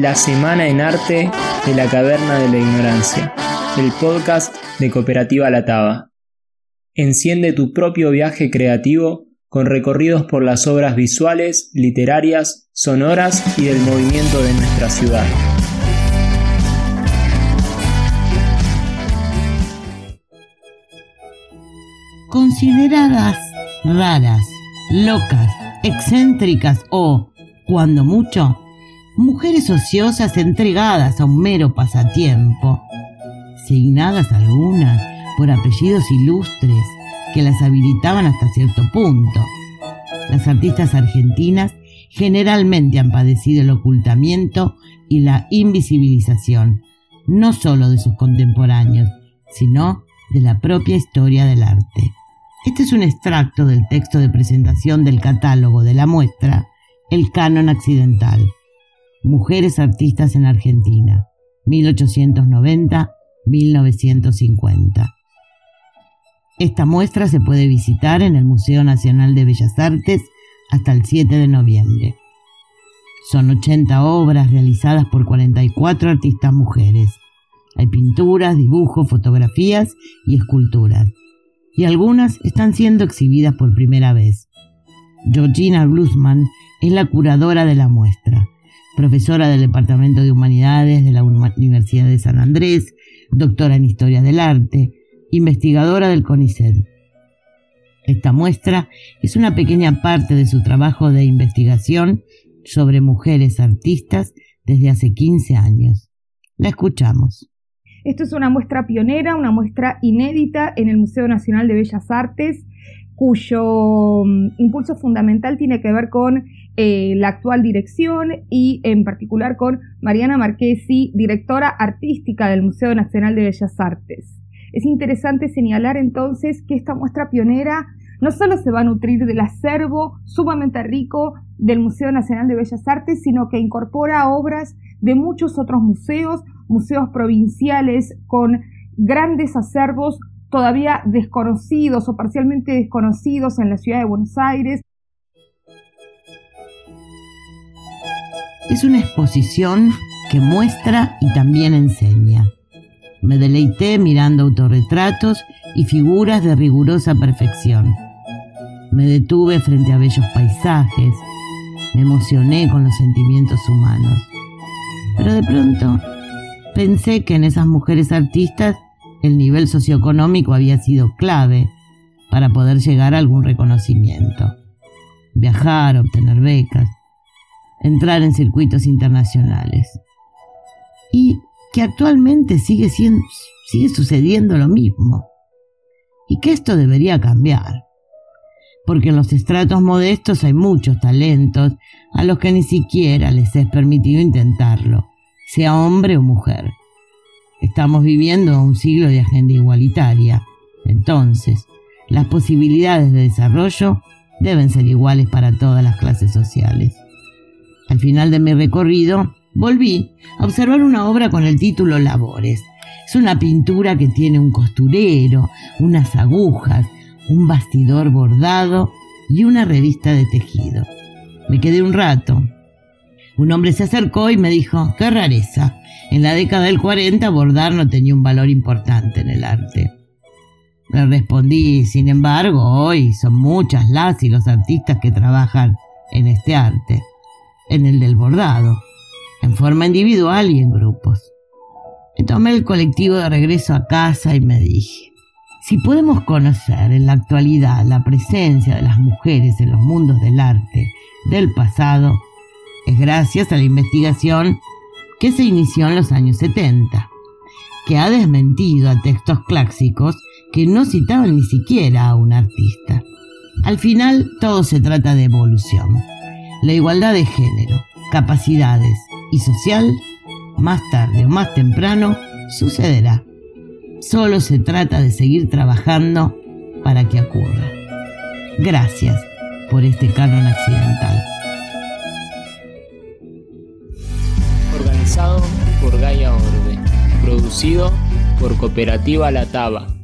La Semana en Arte de la Caverna de la Ignorancia, el podcast de Cooperativa La Taba. Enciende tu propio viaje creativo con recorridos por las obras visuales, literarias, sonoras y del movimiento de nuestra ciudad. Consideradas raras, locas, excéntricas o, cuando mucho, mujeres ociosas entregadas a un mero pasatiempo, signadas algunas por apellidos ilustres que las habilitaban hasta cierto punto. Las artistas argentinas generalmente han padecido el ocultamiento y la invisibilización, no solo de sus contemporáneos, sino de la propia historia del arte. Este es un extracto del texto de presentación del catálogo de la muestra El Canon Accidental. Mujeres Artistas en Argentina, 1890-1950. Esta muestra se puede visitar en el Museo Nacional de Bellas Artes hasta el 7 de noviembre. Son 80 obras realizadas por 44 artistas mujeres. Hay pinturas, dibujos, fotografías y esculturas. Y algunas están siendo exhibidas por primera vez. Georgina Glusman es la curadora de la muestra profesora del Departamento de Humanidades de la Universidad de San Andrés, doctora en Historia del Arte, investigadora del CONICET. Esta muestra es una pequeña parte de su trabajo de investigación sobre mujeres artistas desde hace 15 años. La escuchamos. Esto es una muestra pionera, una muestra inédita en el Museo Nacional de Bellas Artes cuyo mm, impulso fundamental tiene que ver con eh, la actual dirección y en particular con Mariana Marchesi, directora artística del Museo Nacional de Bellas Artes. Es interesante señalar entonces que esta muestra pionera no solo se va a nutrir del acervo sumamente rico del Museo Nacional de Bellas Artes, sino que incorpora obras de muchos otros museos, museos provinciales con grandes acervos todavía desconocidos o parcialmente desconocidos en la ciudad de Buenos Aires. Es una exposición que muestra y también enseña. Me deleité mirando autorretratos y figuras de rigurosa perfección. Me detuve frente a bellos paisajes, me emocioné con los sentimientos humanos. Pero de pronto pensé que en esas mujeres artistas el nivel socioeconómico había sido clave para poder llegar a algún reconocimiento. Viajar, obtener becas, entrar en circuitos internacionales. Y que actualmente sigue, siendo, sigue sucediendo lo mismo. Y que esto debería cambiar. Porque en los estratos modestos hay muchos talentos a los que ni siquiera les es permitido intentarlo, sea hombre o mujer. Estamos viviendo un siglo de agenda igualitaria. Entonces, las posibilidades de desarrollo deben ser iguales para todas las clases sociales. Al final de mi recorrido, volví a observar una obra con el título Labores. Es una pintura que tiene un costurero, unas agujas, un bastidor bordado y una revista de tejido. Me quedé un rato. Un hombre se acercó y me dijo, qué rareza, en la década del 40 bordar no tenía un valor importante en el arte. Le respondí, sin embargo, hoy son muchas las y los artistas que trabajan en este arte, en el del bordado, en forma individual y en grupos. Me tomé el colectivo de regreso a casa y me dije, si podemos conocer en la actualidad la presencia de las mujeres en los mundos del arte del pasado, es gracias a la investigación que se inició en los años 70, que ha desmentido a textos clásicos que no citaban ni siquiera a un artista. Al final, todo se trata de evolución. La igualdad de género, capacidades y social, más tarde o más temprano, sucederá. Solo se trata de seguir trabajando para que ocurra. Gracias por este canon accidental. por Gaia Orbe, producido por Cooperativa La Taba.